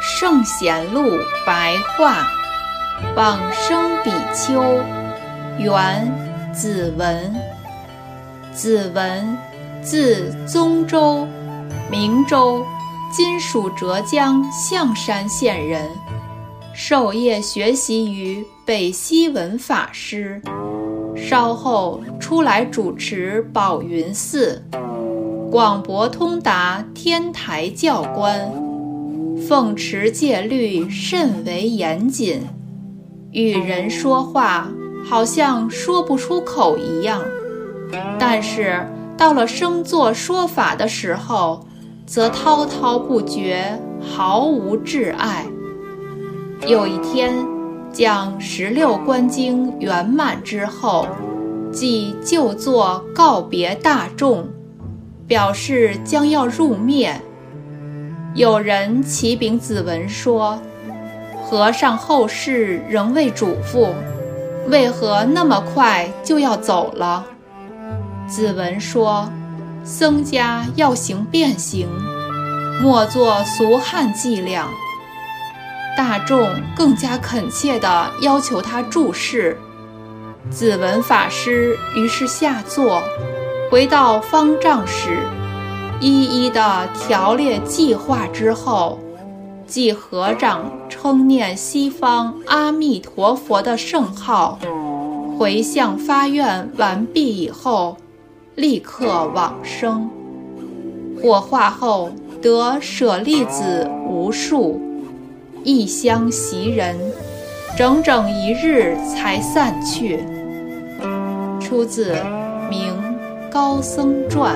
圣贤录白话，往生比丘，原子文。子文，字宗周，明州（今属浙江象山县）人，授业学习于北西文法师，稍后出来主持宝云寺，广博通达天台教官，奉持戒律甚为严谨，与人说话好像说不出口一样。但是到了生坐说法的时候，则滔滔不绝，毫无挚爱。有一天，将十六观经圆满之后，即就坐告别大众，表示将要入灭。有人启禀子文说：“和尚后事仍未嘱咐，为何那么快就要走了？”子文说：“僧家要行变行，莫做俗汉伎俩。”大众更加恳切地要求他注释。子文法师于是下座，回到方丈室，一一的条列计划之后，即合掌称念西方阿弥陀佛的圣号，回向发愿完毕以后。立刻往生，火化后得舍利子无数，异香袭人，整整一日才散去。出自《明高僧传》。